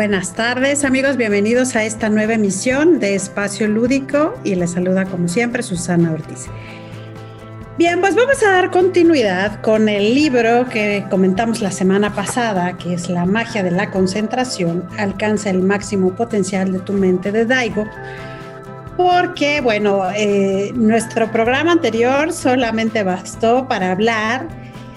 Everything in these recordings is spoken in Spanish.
Buenas tardes amigos, bienvenidos a esta nueva emisión de Espacio Lúdico y les saluda como siempre Susana Ortiz. Bien, pues vamos a dar continuidad con el libro que comentamos la semana pasada, que es La magia de la concentración, alcanza el máximo potencial de tu mente de Daigo, porque bueno, eh, nuestro programa anterior solamente bastó para hablar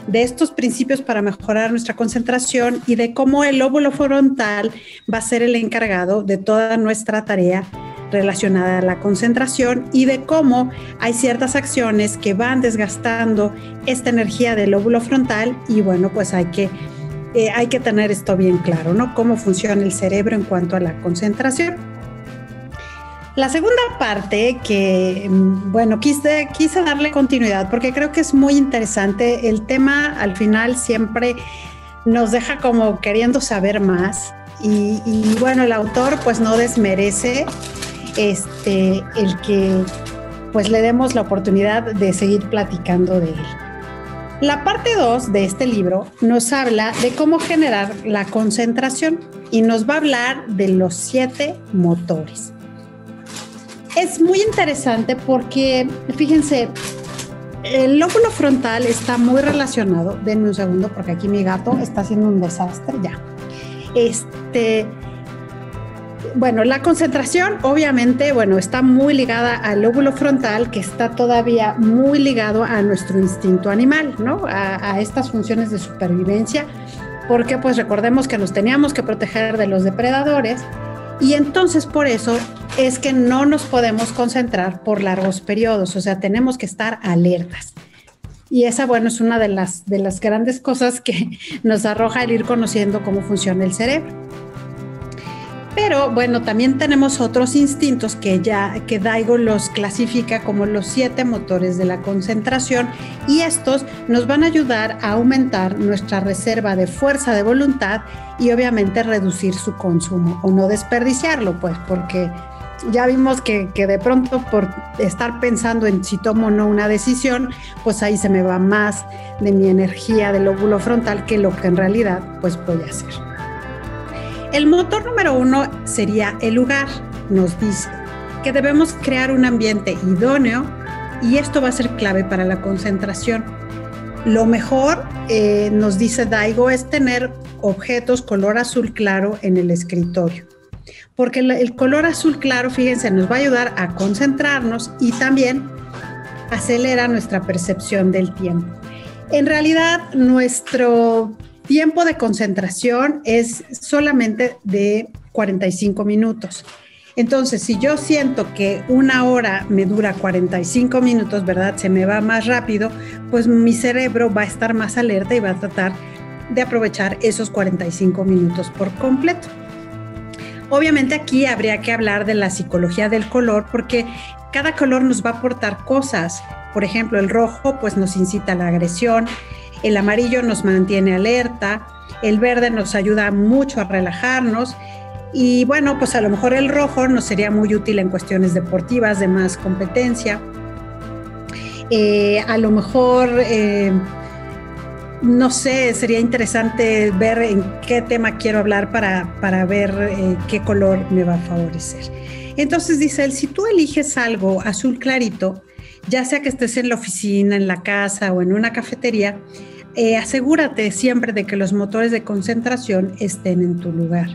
de estos principios para mejorar nuestra concentración y de cómo el lóbulo frontal va a ser el encargado de toda nuestra tarea relacionada a la concentración y de cómo hay ciertas acciones que van desgastando esta energía del lóbulo frontal y bueno, pues hay que, eh, hay que tener esto bien claro, ¿no? Cómo funciona el cerebro en cuanto a la concentración. La segunda parte que, mm, bueno, quise, quise darle continuidad porque creo que es muy interesante. El tema al final siempre nos deja como queriendo saber más y, bueno, el autor pues no desmerece este, el que pues le demos la oportunidad de seguir platicando de él. La parte 2 de este libro nos habla de cómo generar la concentración y nos va a hablar de los siete motores es muy interesante porque, fíjense, el lóbulo frontal está muy relacionado. Denme un segundo porque aquí mi gato está haciendo un desastre ya. Este, bueno, la concentración obviamente, bueno, está muy ligada al lóbulo frontal que está todavía muy ligado a nuestro instinto animal, ¿no? A, a estas funciones de supervivencia, porque pues recordemos que nos teníamos que proteger de los depredadores y entonces por eso es que no nos podemos concentrar por largos periodos, o sea, tenemos que estar alertas. Y esa, bueno, es una de las, de las grandes cosas que nos arroja el ir conociendo cómo funciona el cerebro. Pero bueno, también tenemos otros instintos que ya que Daigo los clasifica como los siete motores de la concentración y estos nos van a ayudar a aumentar nuestra reserva de fuerza de voluntad y obviamente reducir su consumo o no desperdiciarlo, pues porque ya vimos que, de pronto por estar pensando en si tomo o no una decisión, pues ahí se me va más de mi energía del lóbulo frontal que lo que en realidad pues voy a hacer. El motor número uno sería el lugar. Nos dice que debemos crear un ambiente idóneo y esto va a ser clave para la concentración. Lo mejor, eh, nos dice Daigo, es tener objetos color azul claro en el escritorio. Porque el color azul claro, fíjense, nos va a ayudar a concentrarnos y también acelera nuestra percepción del tiempo. En realidad, nuestro tiempo de concentración es solamente de 45 minutos. Entonces, si yo siento que una hora me dura 45 minutos, ¿verdad? Se me va más rápido, pues mi cerebro va a estar más alerta y va a tratar de aprovechar esos 45 minutos por completo. Obviamente aquí habría que hablar de la psicología del color porque cada color nos va a aportar cosas. Por ejemplo, el rojo pues nos incita a la agresión, el amarillo nos mantiene alerta, el verde nos ayuda mucho a relajarnos y bueno, pues a lo mejor el rojo nos sería muy útil en cuestiones deportivas de más competencia. Eh, a lo mejor, eh, no sé, sería interesante ver en qué tema quiero hablar para, para ver eh, qué color me va a favorecer. Entonces dice él, si tú eliges algo azul clarito, ya sea que estés en la oficina, en la casa o en una cafetería, eh, asegúrate siempre de que los motores de concentración estén en tu lugar,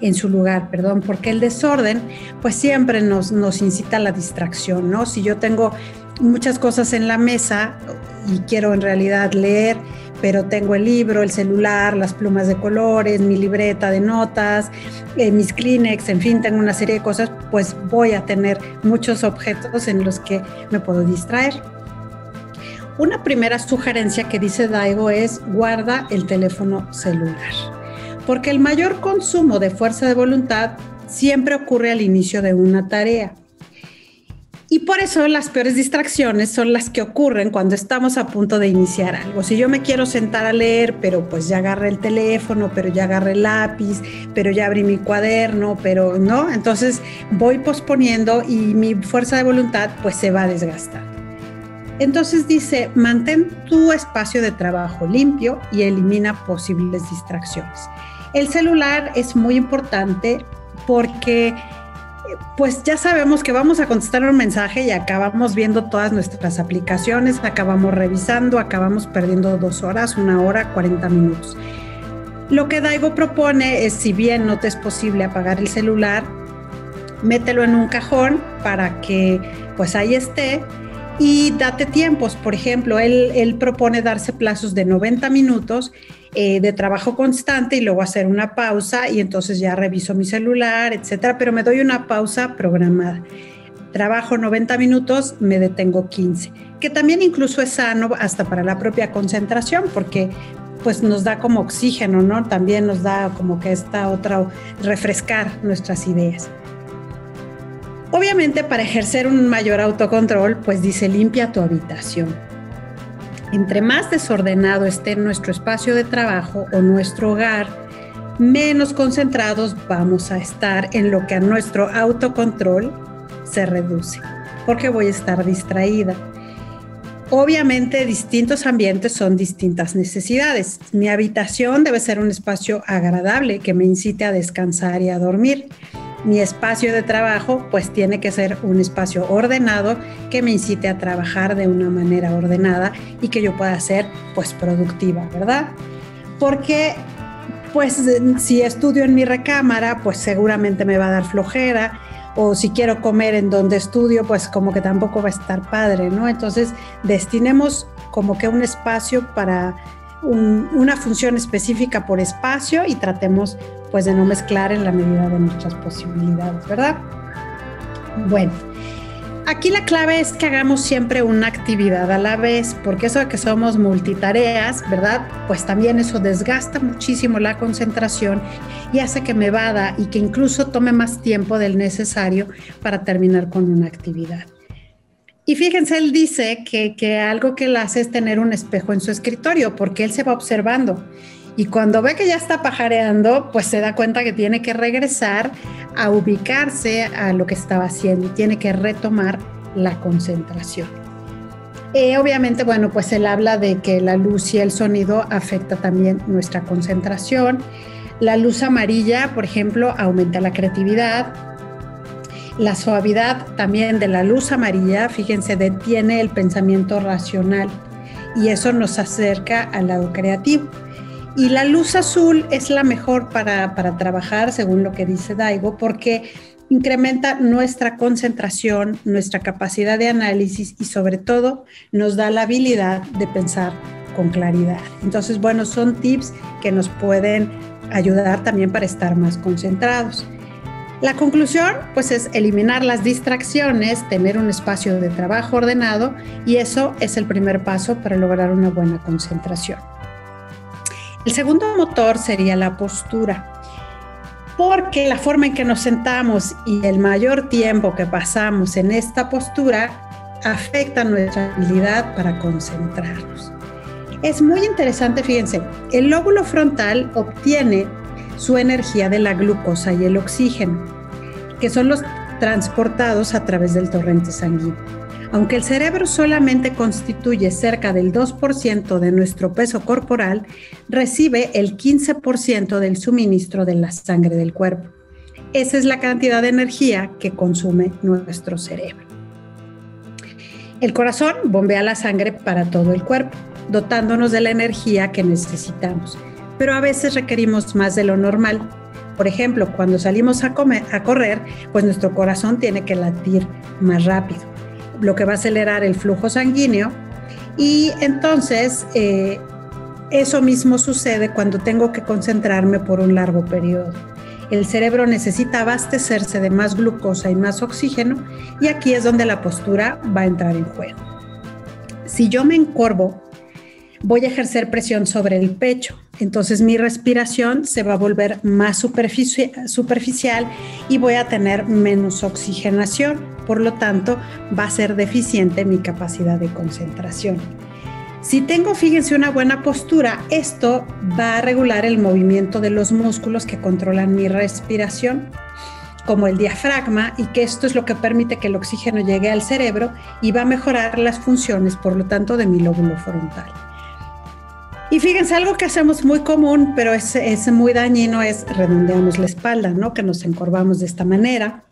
en su lugar, perdón, porque el desorden pues siempre nos, incita a la distracción, ¿no? Si yo tengo muchas cosas en la mesa y quiero en realidad leer, pero tengo el libro, el celular, las plumas de colores, mi libreta de notas, eh, mis Kleenex, en fin, tengo una serie de cosas, pues voy a tener muchos objetos en los que me puedo distraer. Una primera sugerencia que dice Daigo es guarda el teléfono celular, porque el mayor consumo de fuerza de voluntad siempre ocurre al inicio de una tarea. Y por eso las peores distracciones son las que ocurren cuando estamos a punto de iniciar algo. Si yo me quiero sentar a leer, pero pues ya agarré el teléfono, pero ya agarré el lápiz, pero ya abrí mi cuaderno, pero no, entonces voy posponiendo y mi fuerza de voluntad pues se va a desgastar. Entonces dice, mantén tu espacio de trabajo limpio y elimina posibles distracciones. El celular es muy importante porque pues ya sabemos que vamos a contestar un mensaje y acabamos viendo todas nuestras aplicaciones, acabamos revisando, acabamos perdiendo dos horas, una hora, 40 minutos. Lo que Daigo propone es, si bien no te es posible apagar el celular, mételo en un cajón para que pues ahí esté y date tiempos. Por ejemplo, él, propone darse plazos de 90 minutos eh, de trabajo constante y luego hacer una pausa y entonces ya reviso mi celular, etcétera, pero me doy una pausa programada. Trabajo 90 minutos, me detengo 15, que también incluso es sano hasta para la propia concentración, porque pues nos da como oxígeno, ¿no? También nos da como que esta otra, refrescar nuestras ideas. Obviamente para ejercer un mayor autocontrol, pues dice limpia tu habitación. Entre más desordenado esté nuestro espacio de trabajo o nuestro hogar, menos concentrados vamos a estar en lo que a nuestro autocontrol se reduce, porque voy a estar distraída. Obviamente distintos ambientes son distintas necesidades. Mi habitación debe ser un espacio agradable que me incite a descansar y a dormir mi espacio de trabajo pues tiene que ser un espacio ordenado que me incite a trabajar de una manera ordenada y que yo pueda ser pues productiva, ¿verdad? Porque pues si estudio en mi recámara pues seguramente me va a dar flojera o si quiero comer en donde estudio pues como que tampoco va a estar padre, ¿no? Entonces destinemos como que un espacio para una función específica por espacio y tratemos pues de no mezclar en la medida de nuestras posibilidades, ¿verdad? Bueno, aquí la clave es que hagamos siempre una actividad a la vez, porque eso de que somos multitareas, ¿verdad? Pues también eso desgasta muchísimo la concentración y hace que me vada y que incluso tome más tiempo del necesario para terminar con una actividad. Y fíjense, él dice que, que algo que él hace es tener un espejo en su escritorio, porque él se va observando y cuando ve que ya está pajareando, pues se da cuenta que tiene que regresar a ubicarse a lo que estaba haciendo y tiene que retomar la concentración. Eh, obviamente, bueno, pues él habla de que la luz y el sonido afecta también nuestra concentración. La luz amarilla, por ejemplo, aumenta la creatividad. La suavidad también de la luz amarilla, fíjense, detiene el pensamiento racional y eso nos acerca al lado creativo. Y la luz azul es la mejor para, trabajar, según lo que dice Daigo, porque incrementa nuestra concentración, nuestra capacidad de análisis y sobre todo nos da la habilidad de pensar con claridad. Entonces, bueno, son tips que nos pueden ayudar también para estar más concentrados. La conclusión, pues, es eliminar las distracciones, tener un espacio de trabajo ordenado y eso es el primer paso para lograr una buena concentración. El segundo motor sería la postura, porque la forma en que nos sentamos y el mayor tiempo que pasamos en esta postura afecta nuestra habilidad para concentrarnos. Es muy interesante, fíjense, el lóbulo frontal obtiene su energía de la glucosa y el oxígeno, que son los transportados a través del torrente sanguíneo. Aunque el cerebro solamente constituye cerca del 2% de nuestro peso corporal, recibe el 15% del suministro de la sangre del cuerpo. Esa es la cantidad de energía que consume nuestro cerebro. El corazón bombea la sangre para todo el cuerpo, dotándonos de la energía que necesitamos, pero a veces requerimos más de lo normal. Por ejemplo, cuando salimos a, correr, pues nuestro corazón tiene que latir más rápido lo que va a acelerar el flujo sanguíneo. Y entonces eh, eso mismo sucede cuando tengo que concentrarme por un largo periodo. El cerebro necesita abastecerse de más glucosa y más oxígeno y aquí es donde la postura va a entrar en juego. Si yo me encorvo, voy a ejercer presión sobre el pecho. Entonces mi respiración se va a volver más superficial y voy a tener menos oxigenación. Por lo tanto, va a ser deficiente mi capacidad de concentración. Si tengo, fíjense, una buena postura, esto va a regular el movimiento de los músculos que controlan mi respiración, como el diafragma, y que esto es lo que permite que el oxígeno llegue al cerebro y va a mejorar las funciones, por lo tanto, de mi lóbulo frontal. Y fíjense, algo que hacemos muy común, pero es, es, muy dañino, es redondeamos la espalda, ¿no? Que nos encorvamos de esta manera,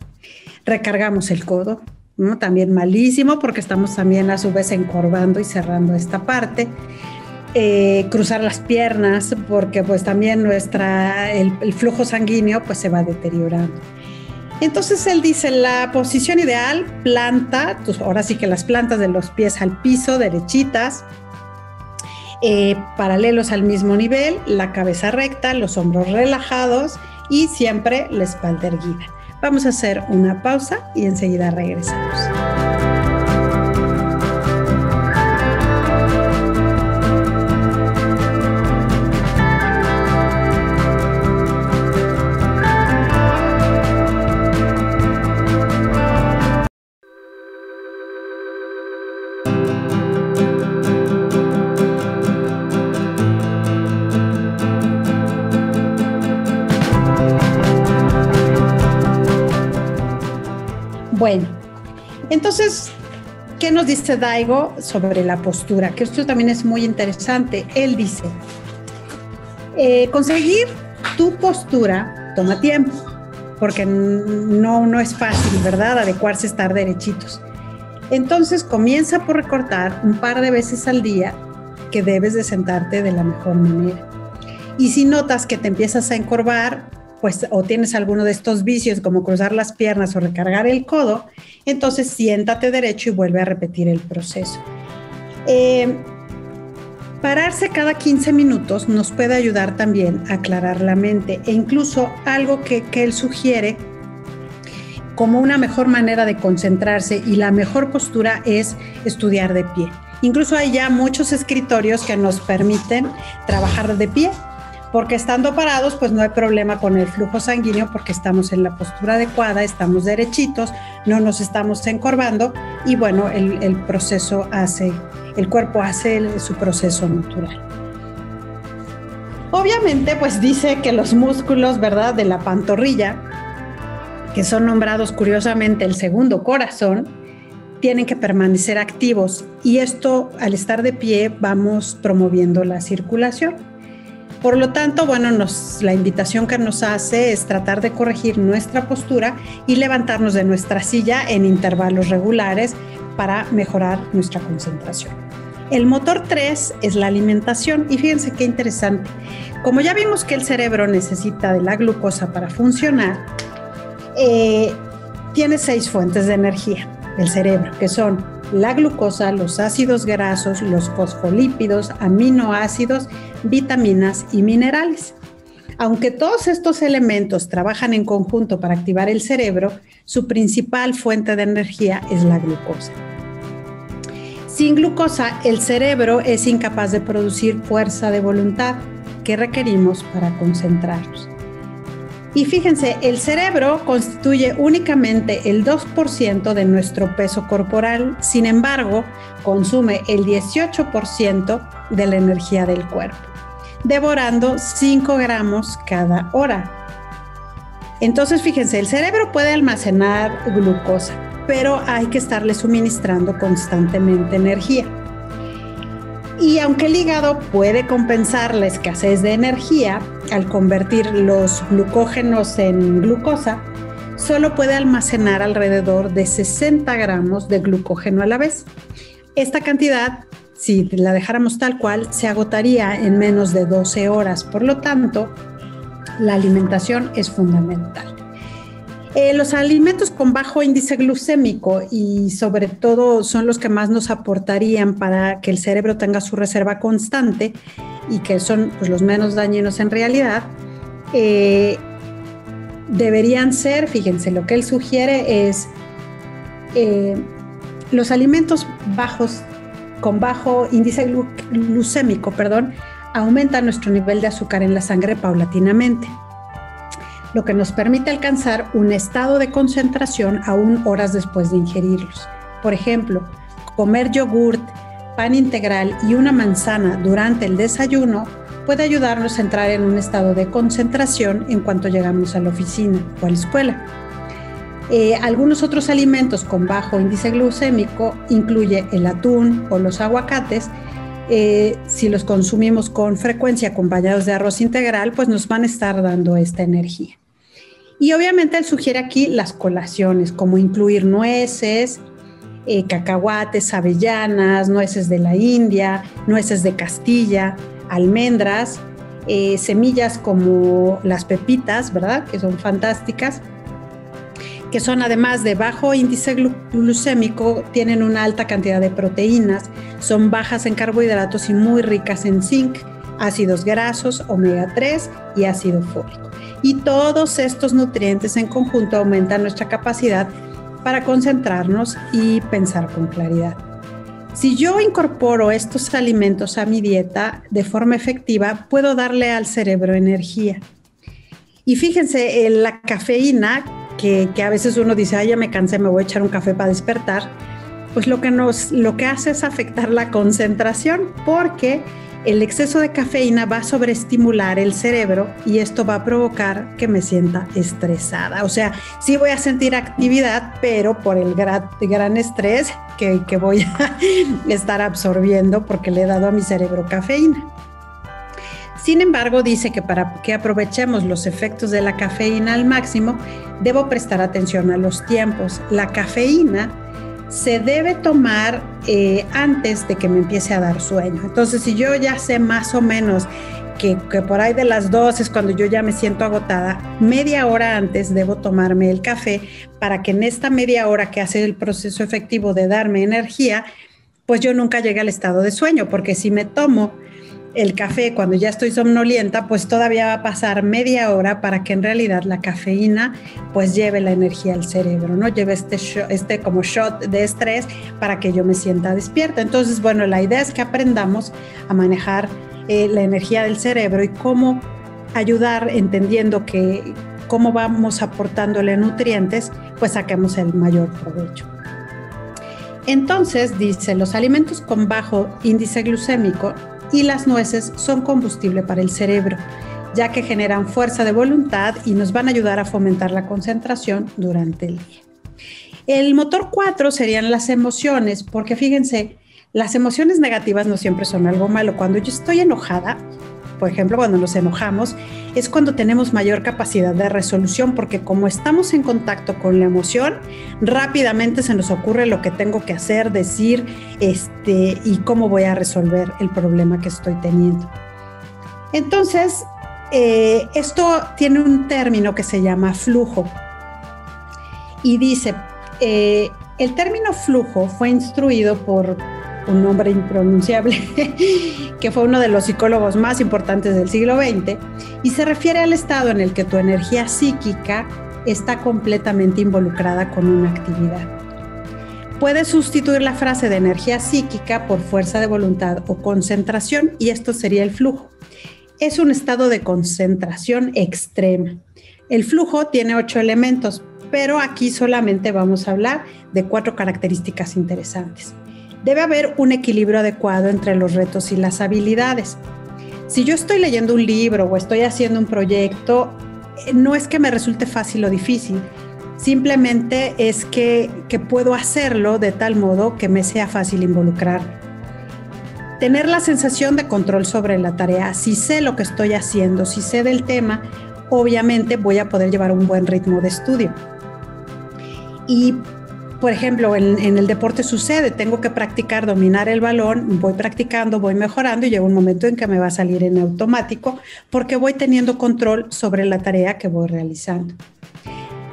recargamos el codo, ¿no? También malísimo porque estamos también a su vez encorvando y cerrando esta parte. Eh, cruzar las piernas porque pues también nuestra, el, el flujo sanguíneo pues se va deteriorando. Entonces él dice, la posición ideal, planta, pues ahora sí que las plantas de los pies al piso, derechitas, eh, paralelos al mismo nivel, la cabeza recta, los hombros relajados y siempre la espalda erguida. Vamos a hacer una pausa y enseguida regresamos. Bueno, entonces, ¿qué nos dice Daigo sobre la postura? Que esto también es muy interesante. Él dice, eh, conseguir tu postura toma tiempo, porque no, no es fácil, ¿verdad? Adecuarse a estar derechitos. Entonces comienza por recortar un par de veces al día que debes de sentarte de la mejor manera. Y si notas que te empiezas a encorvar, pues o tienes alguno de estos vicios como cruzar las piernas o recargar el codo, entonces siéntate derecho y vuelve a repetir el proceso. Eh, pararse cada 15 minutos nos puede ayudar también a aclarar la mente e incluso algo que, que él sugiere como una mejor manera de concentrarse y la mejor postura es estudiar de pie. Incluso hay ya muchos escritorios que nos permiten trabajar de pie porque estando parados pues no hay problema con el flujo sanguíneo porque estamos en la postura adecuada, estamos derechitos, no nos estamos encorvando y bueno, el, proceso hace, el cuerpo hace su proceso natural. Obviamente pues dice que los músculos, ¿verdad?, de la pantorrilla, que son nombrados curiosamente el segundo corazón, tienen que permanecer activos y esto al estar de pie vamos promoviendo la circulación. Por lo tanto, bueno, la invitación que nos hace es tratar de corregir nuestra postura y levantarnos de nuestra silla en intervalos regulares para mejorar nuestra concentración. El motor 3 es la alimentación y fíjense qué interesante. Como ya vimos que el cerebro necesita de la glucosa para funcionar, eh, tiene seis fuentes de energía el cerebro, que son la glucosa, los ácidos grasos, los fosfolípidos, aminoácidos, vitaminas y minerales. Aunque todos estos elementos trabajan en conjunto para activar el cerebro, su principal fuente de energía es la glucosa. Sin glucosa, el cerebro es incapaz de producir fuerza de voluntad que requerimos para concentrarnos. Y fíjense, el cerebro constituye únicamente el 2% de nuestro peso corporal, sin embargo, consume el 18% de la energía del cuerpo, devorando 5 gramos cada hora. Entonces, fíjense, el cerebro puede almacenar glucosa, pero hay que estarle suministrando constantemente energía. Y aunque el hígado puede compensar la escasez de energía al convertir los glucógenos en glucosa, solo puede almacenar alrededor de 60 gramos de glucógeno a la vez. Esta cantidad, si la dejáramos tal cual, se agotaría en menos de 12 horas. Por lo tanto, la alimentación es fundamental. Eh, los alimentos con bajo índice glucémico y sobre todo son los que más nos aportarían para que el cerebro tenga su reserva constante y que son pues, los menos dañinos en realidad, eh, deberían ser, fíjense, lo que él sugiere es eh, los alimentos bajos, con bajo índice glucémico, perdón, aumentan nuestro nivel de azúcar en la sangre paulatinamente lo que nos permite alcanzar un estado de concentración aún horas después de ingerirlos. Por ejemplo, comer yogurt, pan integral y una manzana durante el desayuno puede ayudarnos a entrar en un estado de concentración en cuanto llegamos a la oficina o a la escuela. Eh, algunos otros alimentos con bajo índice glucémico incluye el atún o los aguacates eh, si los consumimos con frecuencia acompañados de arroz integral, pues nos van a estar dando esta energía. Y obviamente él sugiere aquí las colaciones, como incluir nueces, eh, cacahuates, avellanas, nueces de la India, nueces de Castilla, almendras, eh, semillas como las pepitas, ¿verdad? Que son fantásticas, que son además de bajo índice glucémico, tienen una alta cantidad de proteínas, son bajas en carbohidratos y muy ricas en zinc, ácidos grasos, omega 3 y ácido fólico. Y todos estos nutrientes en conjunto aumentan nuestra capacidad para concentrarnos y pensar con claridad. Si yo incorporo estos alimentos a mi dieta de forma efectiva, puedo darle al cerebro energía. Y fíjense, la cafeína que, a veces uno dice, ay, ya me cansé, me voy a echar un café para despertar, pues lo que, nos, lo que hace es afectar la concentración porque el exceso de cafeína va a sobreestimular el cerebro y esto va a provocar que me sienta estresada. O sea, sí voy a sentir actividad, pero por el gran, gran estrés que, que voy a estar absorbiendo porque le he dado a mi cerebro cafeína. Sin embargo, dice que para que aprovechemos los efectos de la cafeína al máximo, debo prestar atención a los tiempos. La cafeína se debe tomar eh, antes de que me empiece a dar sueño. Entonces, si yo ya sé más o menos que, que, por ahí de las dos es cuando yo ya me siento agotada, media hora antes debo tomarme el café para que en esta media hora que hace el proceso efectivo de darme energía, pues yo nunca llegue al estado de sueño, porque si me tomo el café cuando ya estoy somnolienta, pues todavía va a pasar media hora para que en realidad la cafeína pues lleve la energía al cerebro, ¿no? Lleve este, este como shot de estrés para que yo me sienta despierta. Entonces, bueno, la idea es que aprendamos a manejar eh, la energía del cerebro y cómo ayudar entendiendo que cómo vamos aportándole nutrientes, pues saquemos el mayor provecho. Entonces, dice, los alimentos con bajo índice glucémico y las nueces son combustible para el cerebro, ya que generan fuerza de voluntad y nos van a ayudar a fomentar la concentración durante el día. El motor 4 serían las emociones, porque fíjense, las emociones negativas no siempre son algo malo. Cuando yo estoy enojada, por ejemplo, cuando nos enojamos, es cuando tenemos mayor capacidad de resolución, porque como estamos en contacto con la emoción, rápidamente se nos ocurre lo que tengo que hacer, decir, este, y cómo voy a resolver el problema que estoy teniendo. Entonces, eh, esto tiene un término que se llama flujo. Y dice, eh, el término flujo fue instruido por un nombre impronunciable, que fue uno de los psicólogos más importantes del siglo XX, y se refiere al estado en el que tu energía psíquica está completamente involucrada con una actividad. Puedes sustituir la frase de energía psíquica por fuerza de voluntad o concentración y esto sería el flujo. Es un estado de concentración extrema. El flujo tiene ocho elementos, pero aquí solamente vamos a hablar de cuatro características interesantes debe haber un equilibrio adecuado entre los retos y las habilidades. Si yo estoy leyendo un libro o estoy haciendo un proyecto, eh, no es que me resulte fácil o difícil, simplemente es que, puedo hacerlo de tal modo que me sea fácil involucrar. Tener la sensación de control sobre la tarea, si sé lo que estoy haciendo, si sé del tema, obviamente voy a poder llevar un buen ritmo de estudio. Y por ejemplo, en, el deporte sucede, tengo que practicar, dominar el balón, voy practicando, voy mejorando y llega un momento en que me va a salir en automático porque voy teniendo control sobre la tarea que voy realizando.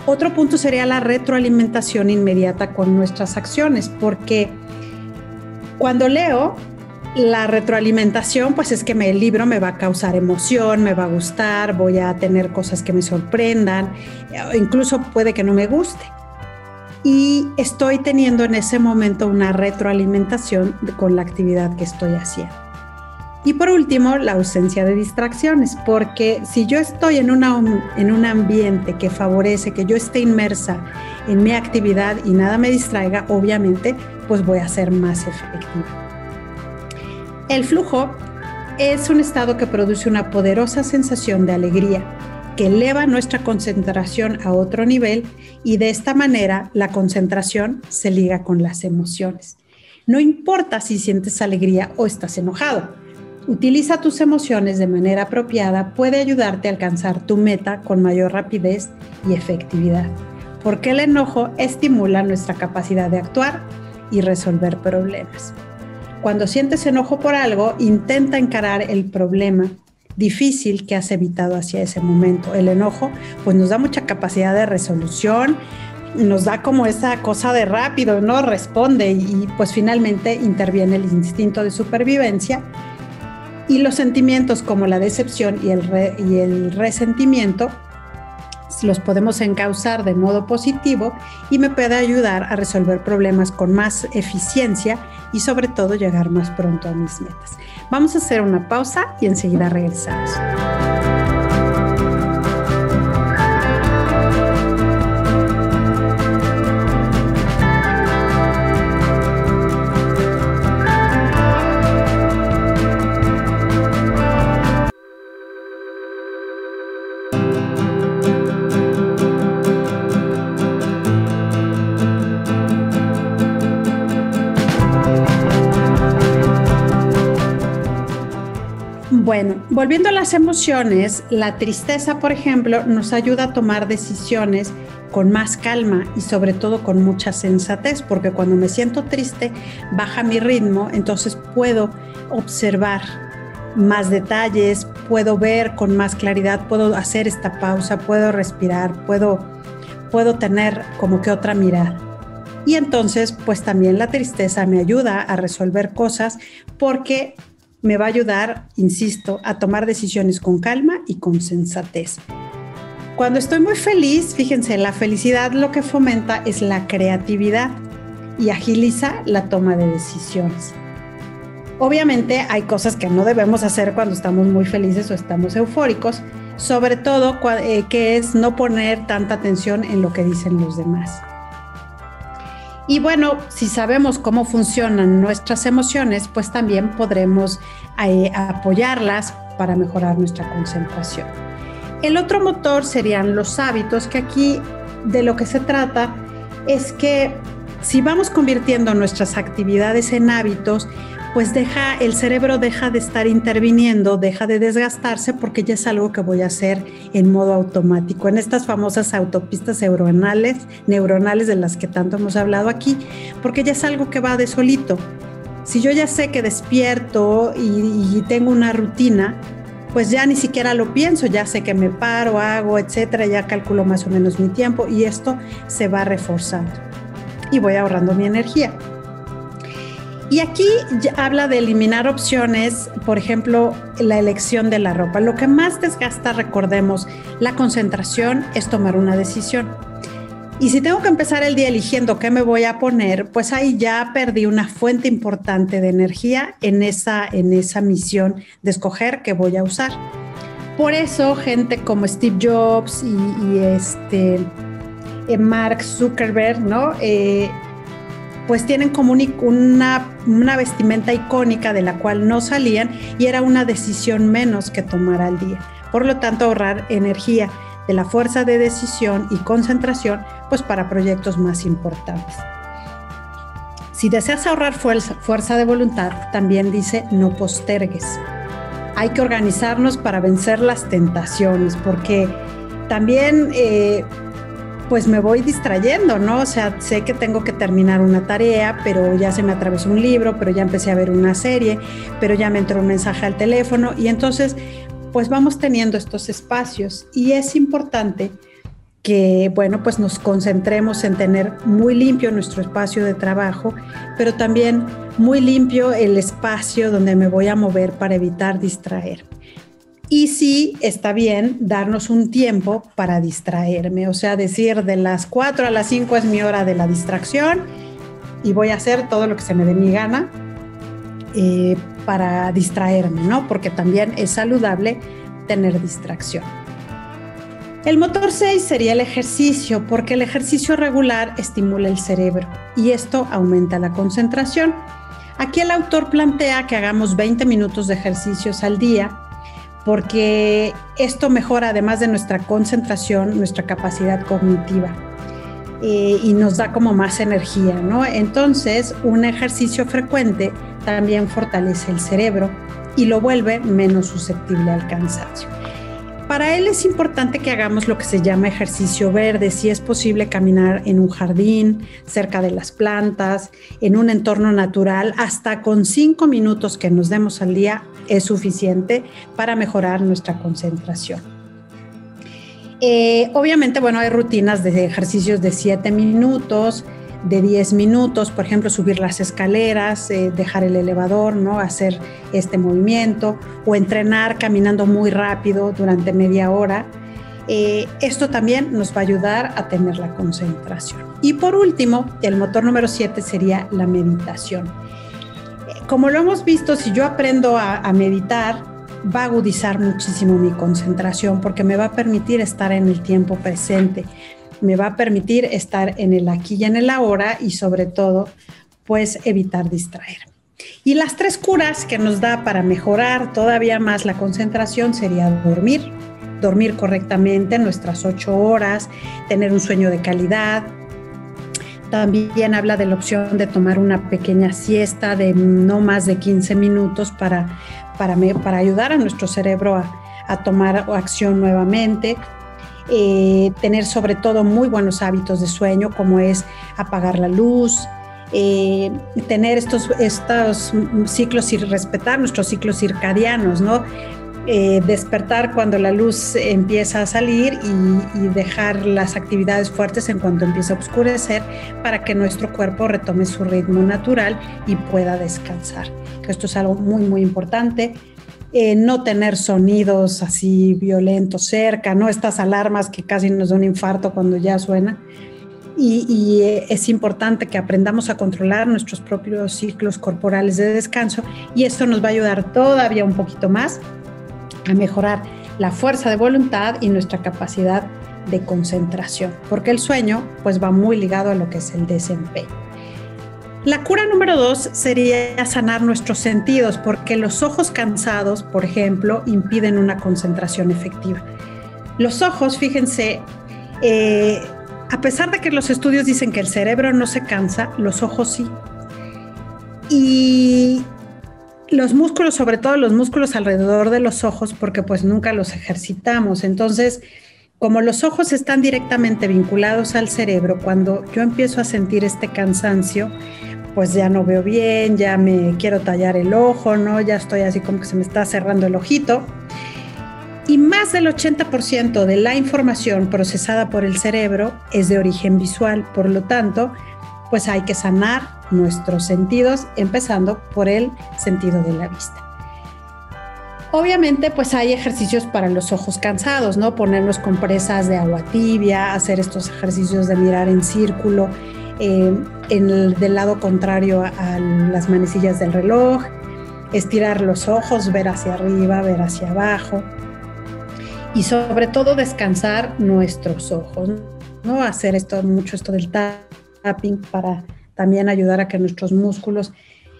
Otro punto sería la retroalimentación inmediata con nuestras acciones, porque cuando leo, la retroalimentación, pues es que el libro me va a causar emoción, me va a gustar, voy a tener cosas que me sorprendan, incluso puede que no me guste y estoy teniendo en ese momento una retroalimentación con la actividad que estoy haciendo. Y por último, la ausencia de distracciones, porque si yo estoy en, una, en un ambiente que favorece que yo esté inmersa en mi actividad y nada me distraiga, obviamente, pues voy a ser más efectiva. El flujo es un estado que produce una poderosa sensación de alegría, que eleva nuestra concentración a otro nivel y de esta manera la concentración se liga con las emociones. No importa si sientes alegría o estás enojado. Utiliza tus emociones de manera apropiada puede ayudarte a alcanzar tu meta con mayor rapidez y efectividad, porque el enojo estimula nuestra capacidad de actuar y resolver problemas. Cuando sientes enojo por algo, intenta encarar el problema difícil que has evitado hacia ese momento. El enojo pues nos da mucha capacidad de resolución, nos da como esa cosa de rápido, ¿no? Responde y pues finalmente interviene el instinto de supervivencia y los sentimientos como la decepción y el, y el resentimiento los podemos encauzar de modo positivo y me puede ayudar a resolver problemas con más eficiencia y sobre todo llegar más pronto a mis metas. Vamos a hacer una pausa y enseguida regresamos. Bueno, volviendo a las emociones, la tristeza, por ejemplo, nos ayuda a tomar decisiones con más calma y sobre todo con mucha sensatez, porque cuando me siento triste baja mi ritmo, entonces puedo observar más detalles, puedo ver con más claridad, puedo hacer esta pausa, puedo respirar, puedo, puedo tener como que otra mirada. Y entonces, pues también la tristeza me ayuda a resolver cosas porque me va a ayudar, insisto, a tomar decisiones con calma y con sensatez. Cuando estoy muy feliz, fíjense, la felicidad lo que fomenta es la creatividad y agiliza la toma de decisiones. Obviamente hay cosas que no debemos hacer cuando estamos muy felices o estamos eufóricos, sobre todo eh, que es no poner tanta atención en lo que dicen los demás. Y bueno, si sabemos cómo funcionan nuestras emociones, pues también podremos eh, apoyarlas para mejorar nuestra concentración. El otro motor serían los hábitos, que aquí de lo que se trata es que si vamos convirtiendo nuestras actividades en hábitos, pues deja, el cerebro deja de estar interviniendo, deja de desgastarse porque ya es algo que voy a hacer en modo automático. En estas famosas autopistas neuronales, neuronales de las que tanto hemos hablado aquí, porque ya es algo que va de solito. Si yo ya sé que despierto y, y tengo una rutina, pues ya ni siquiera lo pienso, ya sé que me paro, hago, etcétera, ya calculo más o menos mi tiempo y esto se va reforzando y voy ahorrando mi energía. Y aquí habla de eliminar opciones, por ejemplo, la elección de la ropa. Lo que más desgasta, recordemos, la concentración es tomar una decisión. Y si tengo que empezar el día eligiendo qué me voy a poner, pues ahí ya perdí una fuente importante de energía en esa, en esa misión de escoger qué voy a usar. Por eso, gente como Steve Jobs y, este, eh, Mark Zuckerberg, ¿no? Eh, pues tienen como una, una vestimenta icónica de la cual no salían y era una decisión menos que tomar al día. Por lo tanto, ahorrar energía de la fuerza de decisión y concentración, pues para proyectos más importantes. Si deseas ahorrar fuerza, fuerza de voluntad, también dice no postergues. Hay que organizarnos para vencer las tentaciones, porque también eh, pues me voy distrayendo, ¿no? O sea, sé que tengo que terminar una tarea, pero ya se me atravesó un libro, pero ya empecé a ver una serie, pero ya me entró un mensaje al teléfono y entonces, pues vamos teniendo estos espacios y es importante que, bueno, pues nos concentremos en tener muy limpio nuestro espacio de trabajo, pero también muy limpio el espacio donde me voy a mover para evitar distraer. Y sí está bien darnos un tiempo para distraerme, o sea, decir de las 4 a las 5 es mi hora de la distracción y voy a hacer todo lo que se me dé mi gana eh, para distraerme, ¿no? Porque también es saludable tener distracción. El motor 6 sería el ejercicio, porque el ejercicio regular estimula el cerebro y esto aumenta la concentración. Aquí el autor plantea que hagamos 20 minutos de ejercicios al día porque esto mejora además de nuestra concentración, nuestra capacidad cognitiva. eh, y nos da como más energía, ¿no? Entonces, un ejercicio frecuente también fortalece el cerebro y lo vuelve menos susceptible al cansancio. Para él es importante que hagamos lo que se llama ejercicio verde, si es posible caminar en un jardín, cerca de las plantas, en un entorno natural, hasta con cinco minutos que nos demos al día es suficiente para mejorar nuestra concentración. Eh, obviamente, bueno, hay rutinas de ejercicios de siete minutos, de 10 minutos, por ejemplo, subir las escaleras, eh, dejar el elevador, ¿no? hacer este movimiento o entrenar caminando muy rápido durante media hora. Eh, esto también nos va a ayudar a tener la concentración. Y por último, el motor número 7 sería la meditación. Como lo hemos visto, si yo aprendo a meditar, va a agudizar muchísimo mi concentración porque me va a permitir estar en el tiempo presente me va a permitir estar en el aquí y en el ahora y sobre todo, pues evitar distraer. Y las tres curas que nos da para mejorar todavía más la concentración sería dormir, dormir correctamente nuestras ocho horas, tener un sueño de calidad. También habla de la opción de tomar una pequeña siesta de no más de 15 minutos para, para, para ayudar a nuestro cerebro a, a tomar acción nuevamente. Eh, tener sobre todo muy buenos hábitos de sueño, como es apagar la luz, eh, tener estos, estos ciclos y respetar nuestros ciclos circadianos, ¿no? Eh, despertar cuando la luz empieza a salir y, y, dejar las actividades fuertes en cuanto empieza a oscurecer para que nuestro cuerpo retome su ritmo natural y pueda descansar. Esto es algo muy, muy importante. Eh, no tener sonidos así violentos cerca, ¿no? Estas alarmas que casi nos da un infarto cuando ya suena. Y, eh, es importante que aprendamos a controlar nuestros propios ciclos corporales de descanso y esto nos va a ayudar todavía un poquito más a mejorar la fuerza de voluntad y nuestra capacidad de concentración, porque el sueño pues va muy ligado a lo que es el desempeño. La cura número dos sería sanar nuestros sentidos, porque los ojos cansados, por ejemplo, impiden una concentración efectiva. Los ojos, fíjense, eh, a pesar de que los estudios dicen que el cerebro no se cansa, los ojos sí. Y los músculos, sobre todo los músculos alrededor de los ojos, porque pues nunca los ejercitamos. Entonces, como los ojos están directamente vinculados al cerebro, cuando yo empiezo a sentir este cansancio, pues ya no veo bien, ya me quiero tallar el ojo, ¿no? Ya estoy así como que se me está cerrando el ojito. Y más del 80% de la información procesada por el cerebro es de origen visual, por lo tanto, pues hay que sanar nuestros sentidos, empezando por el sentido de la vista. Obviamente, pues hay ejercicios para los ojos cansados, ¿no? Ponernos compresas de agua tibia, hacer estos ejercicios de mirar en círculo, eh, en el, del lado contrario a, las manecillas del reloj, estirar los ojos, ver hacia arriba, ver hacia abajo y sobre todo descansar nuestros ojos, ¿no? Hacer esto mucho esto del para también ayudar a que nuestros músculos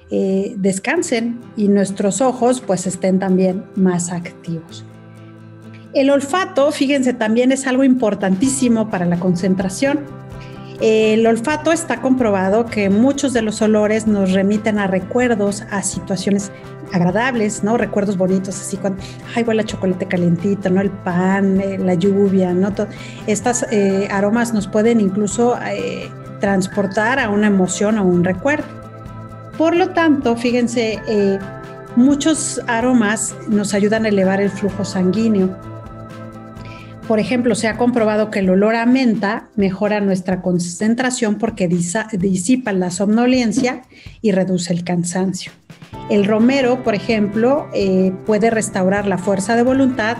eh, descansen y nuestros ojos pues estén también más activos. El olfato, fíjense, también es algo importantísimo para la concentración el olfato está comprobado que muchos de los olores nos remiten a recuerdos, a situaciones agradables, ¿no? Recuerdos bonitos, así cuando, ay, huele a chocolate calientito, ¿no? El pan, eh, la lluvia, ¿no? Estas eh, aromas nos pueden incluso transportar a una emoción o un recuerdo. Por lo tanto, fíjense, muchos aromas nos ayudan a elevar el flujo sanguíneo por ejemplo, se ha comprobado que el olor a menta mejora nuestra concentración porque disipa la somnolencia y reduce el cansancio. El romero, por ejemplo, eh, puede restaurar la fuerza de voluntad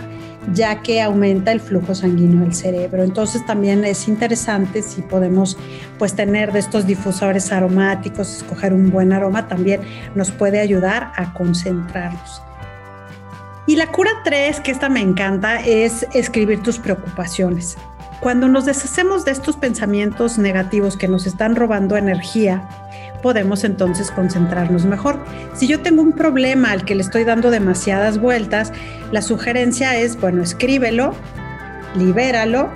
ya que aumenta el flujo sanguíneo del cerebro. Entonces también es interesante si podemos pues tener de estos difusores aromáticos, escoger un buen aroma también nos puede ayudar a concentrarnos. Y la cura 3, que esta me encanta, es escribir tus preocupaciones. Cuando nos deshacemos de estos pensamientos negativos que nos están robando energía, podemos entonces concentrarnos mejor. Si yo tengo un problema al que le estoy dando demasiadas vueltas, la sugerencia es, bueno, escríbelo, libéralo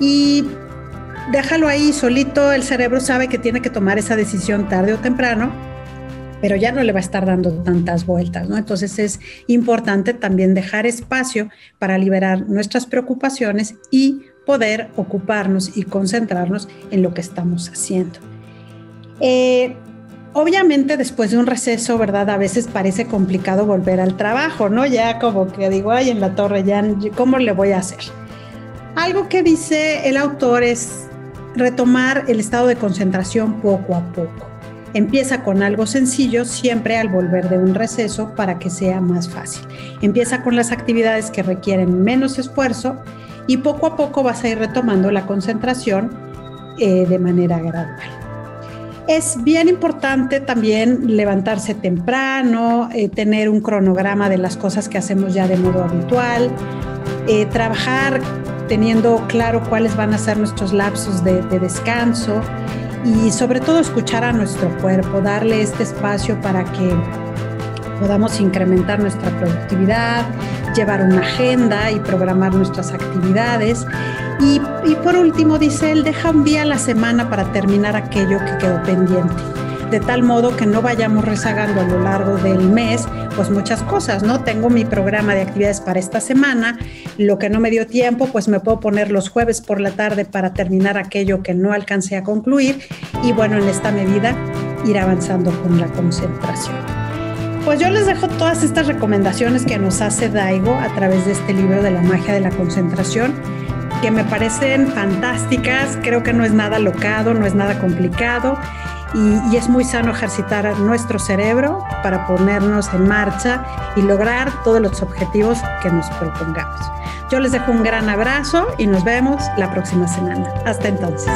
y déjalo ahí solito, el cerebro sabe que tiene que tomar esa decisión tarde o temprano, pero ya no le va a estar dando tantas vueltas, ¿no? Entonces es importante también dejar espacio para liberar nuestras preocupaciones y poder ocuparnos y concentrarnos en lo que estamos haciendo. Eh, obviamente después de un receso, ¿verdad? A veces parece complicado volver al trabajo, ¿no? Ya como que digo, ay, en la torre, ya, ¿cómo le voy a hacer? Algo que dice el autor es retomar el estado de concentración poco a poco. Empieza con algo sencillo siempre al volver de un receso para que sea más fácil. Empieza con las actividades que requieren menos esfuerzo y poco a poco vas a ir retomando la concentración eh, de manera gradual. Es bien importante también levantarse temprano, eh, tener un cronograma de las cosas que hacemos ya de modo habitual, eh, trabajar teniendo claro cuáles van a ser nuestros lapsos de, de descanso y sobre todo escuchar a nuestro cuerpo, darle este espacio para que podamos incrementar nuestra productividad, llevar una agenda y programar nuestras actividades y, por último, dice él, deja un día a la semana para terminar aquello que quedó pendiente de tal modo que no vayamos rezagando a lo largo del mes, pues muchas cosas, ¿no? Tengo mi programa de actividades para esta semana, lo que no me dio tiempo, pues me puedo poner los jueves por la tarde para terminar aquello que no alcancé a concluir y bueno, en esta medida ir avanzando con la concentración. Pues yo les dejo todas estas recomendaciones que nos hace Daigo a través de este libro de la magia de la concentración que me parecen fantásticas. Creo que no es nada locado, no es nada complicado y, es muy sano ejercitar nuestro cerebro para ponernos en marcha y lograr todos los objetivos que nos propongamos. Yo les dejo un gran abrazo y nos vemos la próxima semana. Hasta entonces.